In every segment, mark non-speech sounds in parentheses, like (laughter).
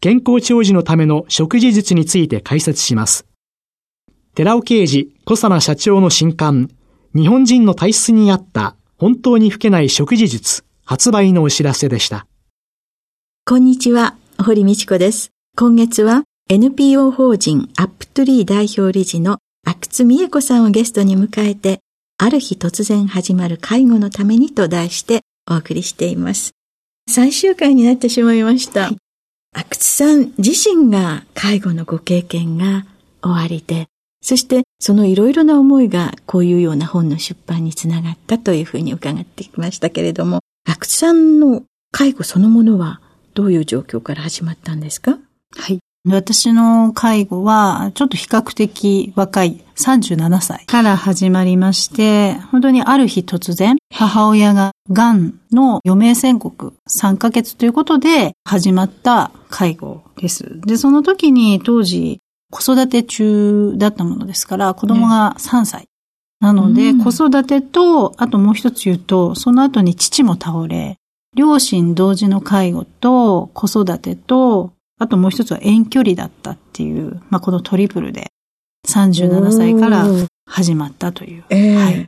健康長寿のための食事術について解説します。寺尾啓治小佐奈社長の新刊、日本人の体質に合った本当に老けない食事術発売のお知らせでした。こんにちは、堀道子です。今月は NPO 法人アップトゥリー代表理事の阿久津美恵子さんをゲストに迎えて、ある日突然始まる介護のためにと題してお送りしています。最終回になってしまいました。阿久津さん自身が介護のご経験が終わりで、そしてそのいろいろな思いがこういうような本の出版につながったというふうに伺ってきましたけれども、阿久津さんの介護そのものはどういう状況から始まったんですか？私の介護は、ちょっと比較的若い37歳から始まりまして、本当にある日突然、母親が癌の余命宣告3ヶ月ということで始まった介護です。で、その時に当時子育て中だったものですから、子供が3歳。なので、子育てと、あともう一つ言うと、その後に父も倒れ、両親同時の介護と子育てと、あともう一つは遠距離だったっていう、まあ、このトリプルで37歳から始まったという。えー、はい。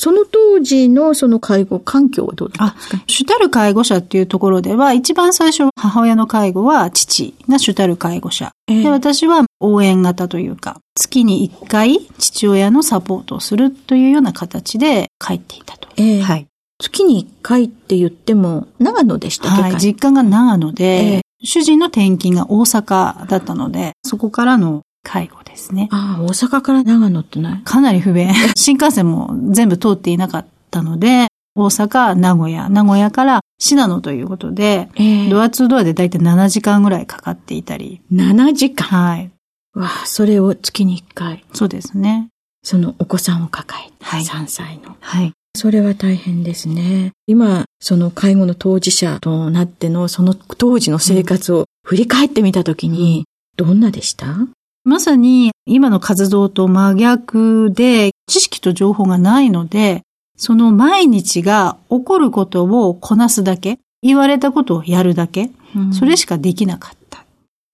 その当時のその介護環境はどうだったんですか？主たる介護者っていうところでは、一番最初母親の介護は父が主たる介護者。えー、で、私は応援型というか、月に1回父親のサポートをするというような形で帰っていたと。えー、はい。月に1回って言っても、長野でしたっけ？はい、実家が長野で、えー、主人の転勤が大阪だったので、そこからの介護ですね。ああ、大阪から長野ってない？かなり不便。(laughs) 新幹線も全部通っていなかったので、大阪、名古屋、名古屋から信濃ということで、えー、ドア2ドアでだいたい7時間ぐらいかかっていたり。7時間？はい。わあ、それを月に1回。そうですね。そのお子さんを抱えて、はい、3歳の。はい。それは大変ですね。今、その介護の当事者となっての、その当時の生活を振り返ってみたときに、どんなでした、まさに今の活動と真逆で、知識と情報がないので、その毎日が起こることをこなすだけ、言われたことをやるだけ、うん、それしかできなかった。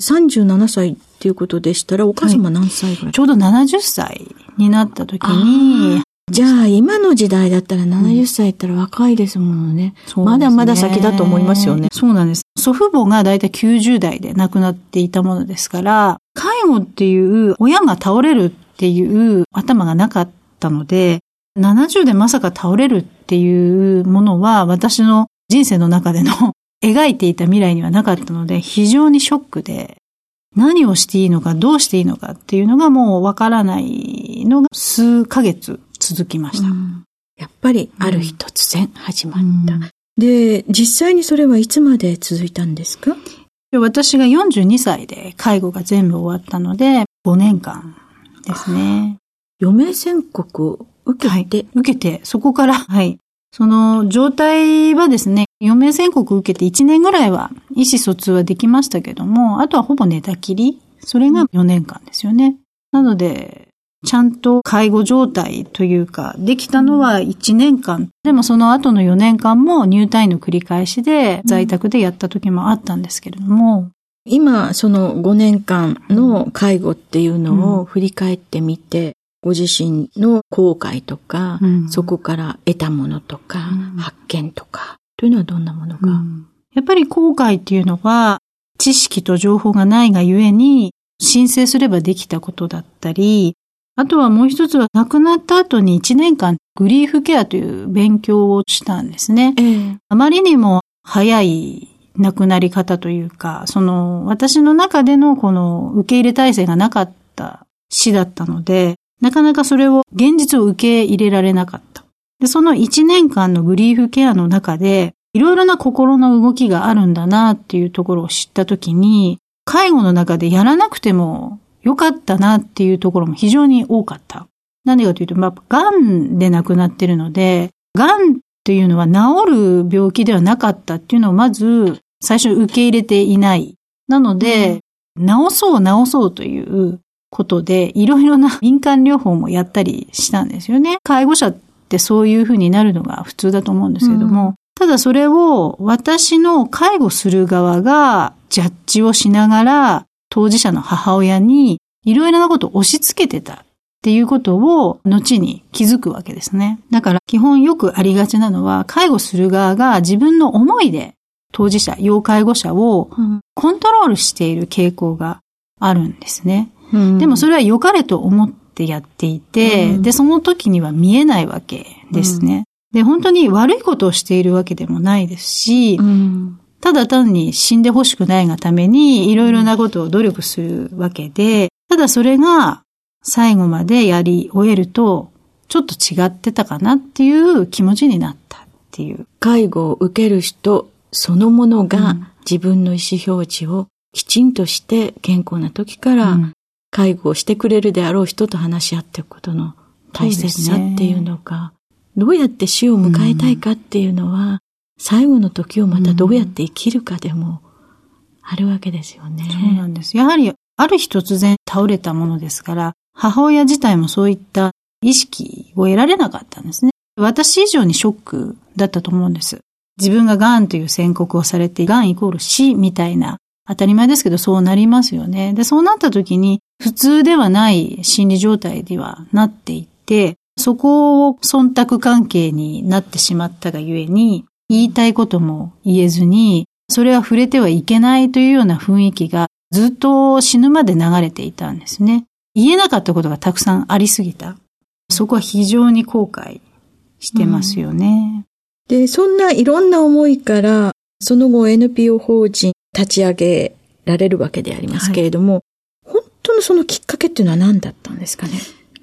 37歳っていうことでしたら、お母様何歳ぐらい、はい、ちょうど70歳になった時に、じゃあ、今の時代だったら70歳ったら若いですもんね。うん、まだまだ先だと思いますよね。そうなんです。祖父母がだいたい90代で亡くなっていたものですから、介護っていう親が倒れるっていう頭がなかったので、70でまさか倒れるっていうものは私の人生の中での (laughs) 描いていた未来にはなかったので、非常にショックで、何をしていいのか、どうしていいのかっていうのがもうわからないのが数ヶ月続きました。うん、やっぱりある日突然始まった。うん、で、実際にそれはいつまで続いたんですか？私が42歳で介護が全部終わったので、5年間ですね。余命宣告受けて、はい、受けて、そこから、(laughs) はい。その状態はですね、余命宣告受けて1年ぐらいは意思疎通はできましたけども、あとはほぼ寝たきり。それが4年間ですよね。なので、ちゃんと介護状態というか、できたのは1年間。でもその後の4年間も入退院の繰り返しで在宅でやった時もあったんですけれども。今、その5年間の介護っていうのを振り返ってみて、ご自身の後悔とか、うん、そこから得たものとか、うん、発見とか、というのはどんなものが、うん、やっぱり後悔っていうのは、知識と情報がないがゆえに、申請すればできたことだったり、あとはもう一つは亡くなった後に1年間グリーフケアという勉強をしたんですね。ええ、あまりにも早い亡くなり方というか、その私の中でのこの受け入れ体制がなかった死だったので、なかなかそれを現実を受け入れられなかった。で、その1年間のグリーフケアの中で、いろいろな心の動きがあるんだなっていうところを知ったときに、介護の中でやらなくてもよかったなっていうところも非常に多かった。なんでかというと、まあ、癌で亡くなってるので、癌っていうのは治る病気ではなかったっていうのをまず最初受け入れていない。なので、治そう治そうということで、いろいろな民間療法もやったりしたんですよね。介護者ってそういうふうになるのが普通だと思うんですけども、うん、ただそれを私の介護する側がジャッジをしながら当事者の母親にいろいろなことを押し付けてたっていうことを後に気づくわけですね。だから基本よくありがちなのは介護する側が自分の思いで当事者、要介護者をコントロールしている傾向があるんですね。うん、でもそれは良かれと思ってやっていて、うん、で、その時には見えないわけですね。うん、で、本当に悪いことをしているわけでもないですし、ただ単に死んでほしくないがためにいろいろなことを努力するわけで、ただそれが最後までやり終えると、ちょっと違ってたかなっていう気持ちになったっていう。介護を受ける人そのものが自分の意思表示をきちんとして健康な時から介護をしてくれるであろう人と話し合っていくことの大切さっていうのが、どうやって死を迎えたいかっていうのは、最後の時をまたどうやって生きるかでもあるわけですよね。そうなんです。やはり、ある日突然倒れたものですから、母親自体もそういった意識を得られなかったんですね。私以上にショックだったと思うんです。自分が癌という宣告をされて、癌イコール死みたいな、当たり前ですけどそうなりますよね。で、そうなった時に、普通ではない心理状態ではなっていて、そこを忖度関係になってしまったがゆえに、言いたいことも言えずに、それは触れてはいけないというような雰囲気がずっと死ぬまで流れていたんですね。言えなかったことがたくさんありすぎた。そこは非常に後悔してますよね。うん、で、そんないろんな思いから、その後 NPO 法人立ち上げられるわけでありますけれども、はい、本当のそのきっかけっていうのは何だったんですかね？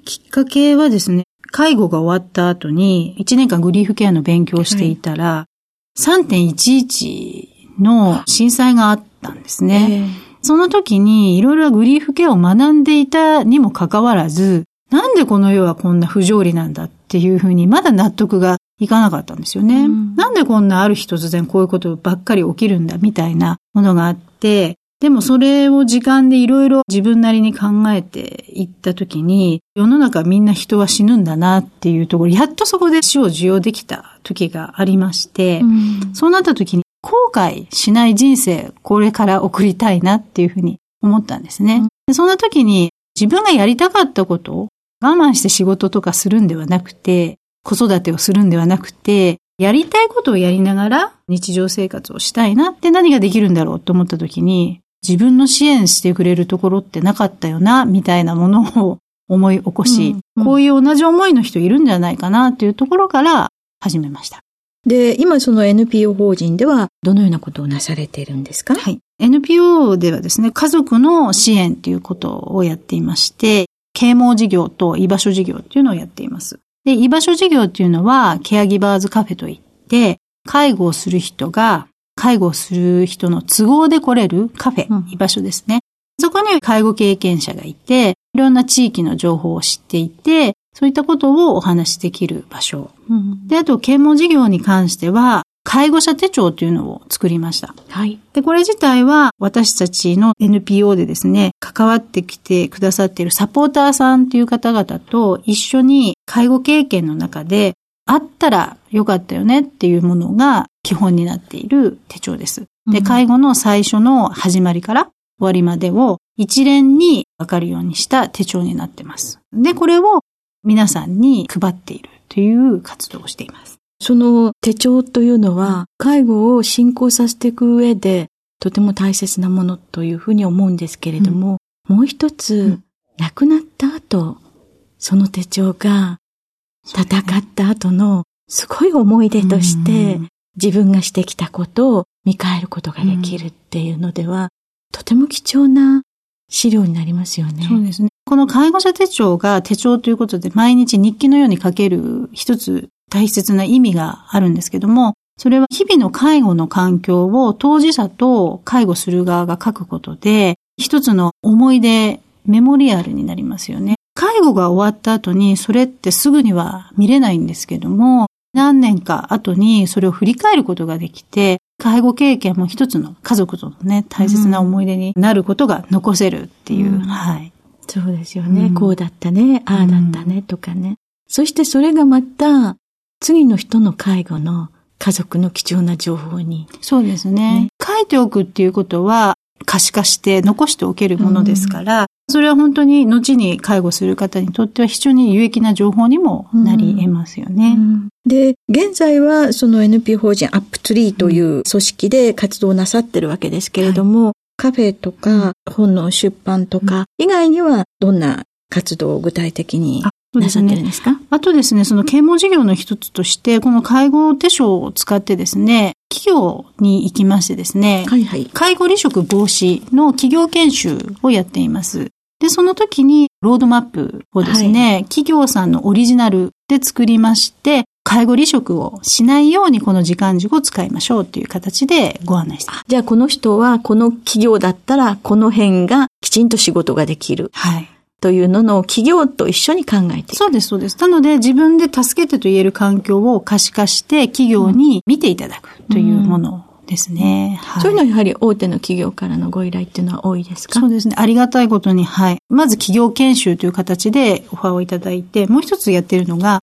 きっかけはですね、介護が終わった後に1年間グリーフケアの勉強をしていたら、はい、3.11の震災があったんですね。その時にいろいろグリーフケアを学んでいたにもかかわらず、なんでこの世はこんな不条理なんだっていうふうにまだ納得がいかなかったんですよね。うん、なんでこんなある日突然こういうことばっかり起きるんだみたいなものがあって、でもそれを時間でいろいろ自分なりに考えていったときに、世の中みんな人は死ぬんだなっていうところ、やっとそこで死を受容できた時がありまして、うん、そうなった時に後悔しない人生、これから送りたいなっていうふうに思ったんですね。うん、そんな時に自分がやりたかったことを我慢して仕事とかするんではなくて、子育てをするんではなくて、やりたいことをやりながら日常生活をしたいなって何ができるんだろうと思った時に、自分の支援してくれるところってなかったよな、みたいなものを思い起こし、うんうん、こういう同じ思いの人いるんじゃないかなっていうところから始めました。で、今その NPO 法人ではどのようなことをなされているんですか？はい。NPO ではですね、家族の支援ということをやっていまして、啓蒙事業と居場所事業っていうのをやっています。で、居場所事業っていうのは、ケアギバーズカフェといって、介護をする人が介護する人の都合で来れるカフェ、うん、居場所ですね。そこに介護経験者がいて、いろんな地域の情報を知っていて、そういったことをお話しできる場所。うん、で、あと、啓蒙事業に関しては、介護者手帳というのを作りました。はい。で、これ自体は私たちの NPO でですね、関わってきてくださっているサポーターさんという方々と一緒に介護経験の中であったらよかったよねっていうものが基本になっている手帳です。で、介護の最初の始まりから終わりまでを一連にわかるようにした手帳になってます。で、これを皆さんに配っているという活動をしています。その手帳というのは、介護を進行させていく上で、とても大切なものというふうに思うんですけれども、うん、もう一つ、亡くなった後、その手帳が戦った後のすごい思い出として、自分がしてきたことを見返ることができるっていうのでは、とても貴重な資料になりますよね。そうですね。この介護者手帳が手帳ということで毎日日記のように書ける一つ大切な意味があるんですけども、それは日々の介護の環境を当事者と介護する側が書くことで、一つの思い出、メモリアルになりますよね。介護が終わった後にそれってすぐには見れないんですけども、何年か後にそれを振り返ることができて、介護経験も一つの家族とのね、大切な思い出になることが残せるっていう。うん、はい。そうですよね、うん、こうだったね、ああだったね、とかね。そしてそれがまた、次の人の介護の家族の貴重な情報に。そうですね。ね書いておくっていうことは、可視化して残しておけるものですから、うん、それは本当に後に介護する方にとっては非常に有益な情報にもなり得ますよね。うん。うん、で、現在はその NP 法人アップツリーという組織で活動なさってるわけですけれども、はい、カフェとか本の出版とか以外にはどんな活動を具体的になさってるんですか、ね、あとですね、その啓蒙事業の一つとして、この介護手帳を使ってですね、企業に行きましてですね、はいはい、介護離職防止の企業研修をやっています。で、その時にロードマップをですね、はい、企業さんのオリジナルで作りまして、介護離職をしないようにこの時間軸を使いましょうっていう形でご案内してじゃあこの人はこの企業だったらこの辺がきちんと仕事ができる。はい。というのの企業と一緒に考えてそうです、そうです。なので自分で助けてと言える環境を可視化して企業に見ていただくというものですね。はい、そういうのはやはり大手の企業からのご依頼っていうのは多いですか？そうですね。ありがたいことに、はい。まず企業研修という形でオファーをいただいて、もう一つやってるのが、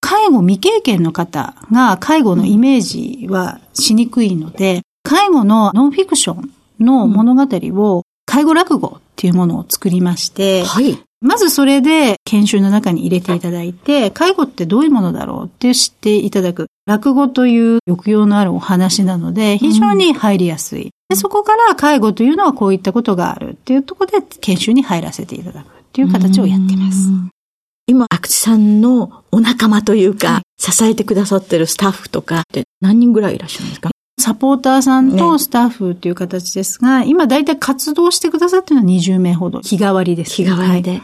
介護未経験の方が介護のイメージはしにくいので、介護のノンフィクションの物語を介護落語っていうものを作りまして、はい。まずそれで研修の中に入れていただいて、介護ってどういうものだろうって知っていただく。落語という抑揚のあるお話なので、非常に入りやすい。でそこから介護というのはこういったことがあるっていうところで研修に入らせていただくっていう形をやっています。今、阿久津さんのお仲間というか、はい、支えてくださってるスタッフとかって何人ぐらいいらっしゃるんですか？サポーターさんとスタッフっていう形ですが、ね、今大体活動してくださってるのは20名ほど。日替わりです。日替わりで。はい、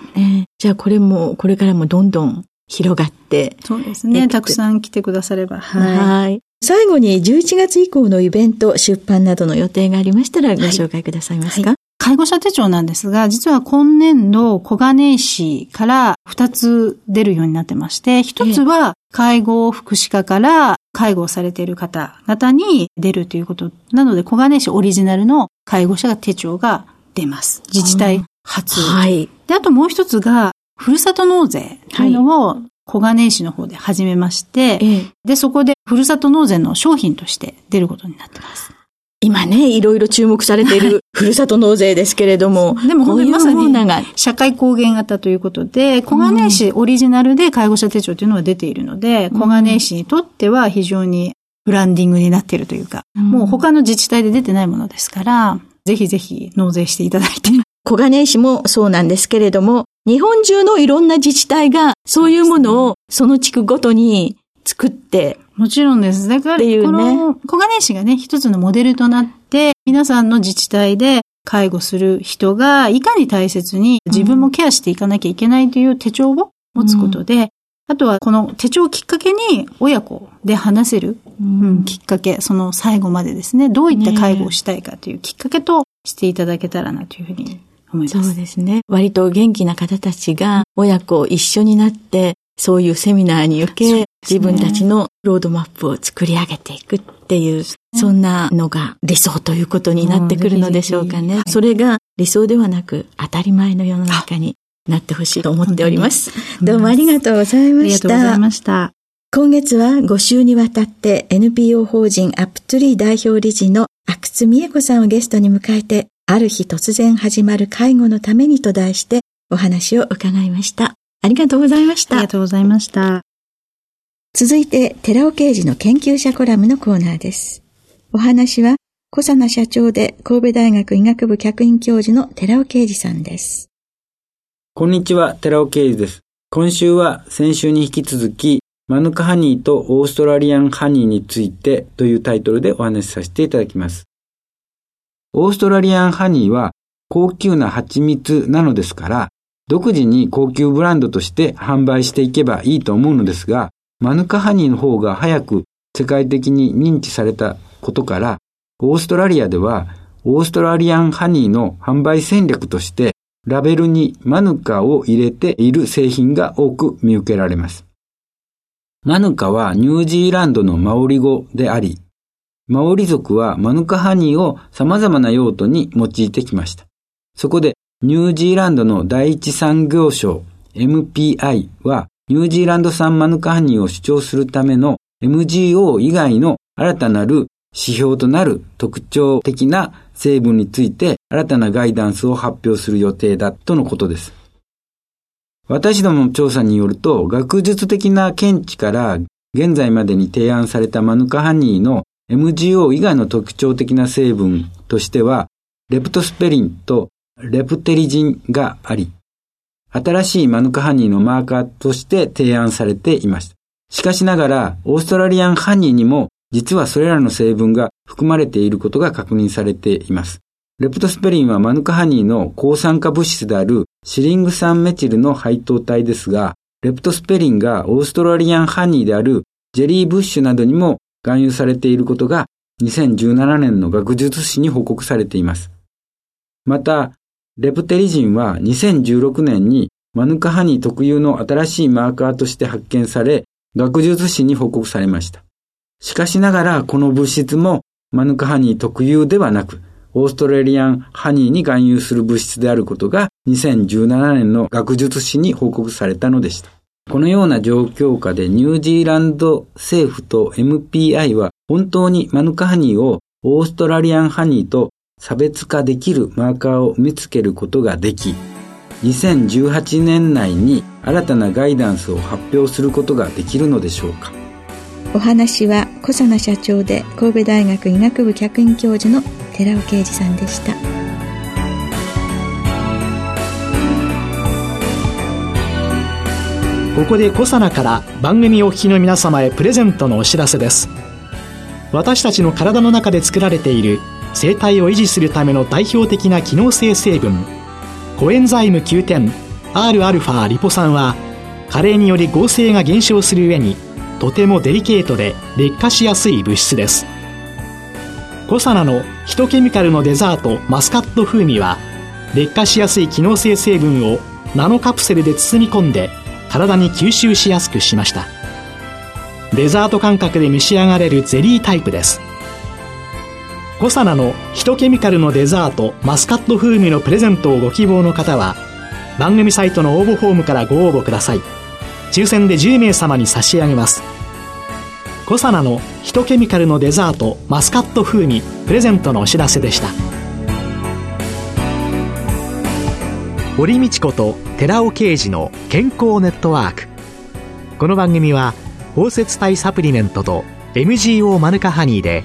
じゃあこれも、これからもどんどん広がって。そうですね。たくさん来てくだされば。はい。はい最後に11月以降のイベント、出版などの予定がありましたらご紹介くださいますか、はい介護者手帳なんですが、実は今年度小金井市から2つ出るようになってまして、1つは介護福祉課から介護をされている方々に出るということなので、小金井市オリジナルの介護者手帳が出ます。自治体初。はい。で、あともう一つが、ふるさと納税というのを小金井市の方で始めまして、で、そこでふるさと納税の商品として出ることになってます。今ね、いろいろ注目されているふるさと納税ですけれども。でも本当にまさに社会貢献型ということで、小金井市オリジナルで介護者手帳というのは出ているので、小金井市にとっては非常にブランディングになっているというか、もう他の自治体で出てないものですから、ぜひぜひ納税していただいて。(laughs) 小金井市もそうなんですけれども、日本中のいろんな自治体がそういうものをその地区ごとに作ってもちろんです。だから、ね、この小金井市がね、一つのモデルとなって、皆さんの自治体で介護する人がいかに大切に自分もケアしていかなきゃいけないという手帳を持つことで、うん、あとはこの手帳をきっかけに親子で話せる、うん、うん、きっかけ、その最後までですね、どういった介護をしたいかというきっかけとしていただけたらなというふうに思います。そうですね。割と元気な方たちが親子一緒になってそういうセミナーに受け、ね、自分たちのロードマップを作り上げていくっていう、そんなのが理想ということになってくるのでしょうかね。はい、それが理想ではなく当たり前の世の中になってほしいと思っております。どうもありがとうございました。ありがとうございました。今月は5週にわたって NPO 法人アップトゥリー代表理事の阿久津美恵子さんをゲストに迎えて、ある日突然始まる介護のためにと題してお話を伺いました。ありがとうございました。ありがとうございました。続いて、寺尾刑事の研究者コラムのコーナーです。お話は、小佐奈社長で神戸大学医学部客員教授の寺尾啓二さんです。こんにちは、寺尾啓二です。今週は先週に引き続き、マヌカハニーとオーストラリアンハニーについてというタイトルでお話しさせていただきます。オーストラリアンハニーは高級な蜂蜜なのですから、独自に高級ブランドとして販売していけばいいと思うのですが、マヌカハニーの方が早く世界的に認知されたことから、オーストラリアではオーストラリアンハニーの販売戦略としてラベルにマヌカを入れている製品が多く見受けられます。マヌカはニュージーランドのマオリ語であり、マオリ族はマヌカハニーを様々な用途に用いてきました。そこでニュージーランドの第一産業省 MPI はニュージーランド産マヌカハニーを主張するための MGO 以外の新たなる指標となる特徴的な成分について新たなガイダンスを発表する予定だとのことです。私どもの調査によると、学術的な見地から現在までに提案されたマヌカハニーの MGO 以外の特徴的な成分としては、レプトスペリンとレプテリジンがあり、新しいマヌカハニーのマーカーとして提案されていました。しかしながら、オーストラリアンハニーにも実はそれらの成分が含まれていることが確認されています。レプトスペリンはマヌカハニーの抗酸化物質であるシリング酸メチルの配当体ですが、レプトスペリンがオーストラリアンハニーであるジェリーブッシュなどにも含有されていることが2017年の学術誌に報告されています。また、レプテリジンは2016年にマヌカハニー特有の新しいマーカーとして発見され、学術誌に報告されました。しかしながら、この物質もマヌカハニー特有ではなく、オーストラリアンハニーに含有する物質であることが2017年の学術誌に報告されたのでした。このような状況下でニュージーランド政府と MPI は本当にマヌカハニーをオーストラリアンハニーと差別化できるマーカーを見つけることができ、2018年内に新たなガイダンスを発表することができるのでしょうか？お話は小佐奈社長で神戸大学医学部客員教授の寺尾啓二さんでしたここで小佐奈から番組お聞きの皆様へプレゼントのお知らせです私たちの体の中で作られている生態を維持するための代表的な機能性成分コエンザイム9点 Rα リポ酸は加齢により合成が減少する上にとてもデリケートで劣化しやすい物質です。コサナのヒトケミカルのデザートマスカット風味は劣化しやすい機能性成分をナノカプセルで包み込んで体に吸収しやすくしました。デザート感覚で召し上がれるゼリータイプです。コサナのヒトケミカルのデザートマスカット風味のプレゼントをご希望の方は番組サイトの応募フォームからご応募ください。抽選で10名様に差し上げます。コサナのヒトケミカルのデザートマスカット風味プレゼントのお知らせでした。堀道子と寺尾啓二の健康ネットワーク。この番組は包摂体サプリメントと MGO マヌカハニーで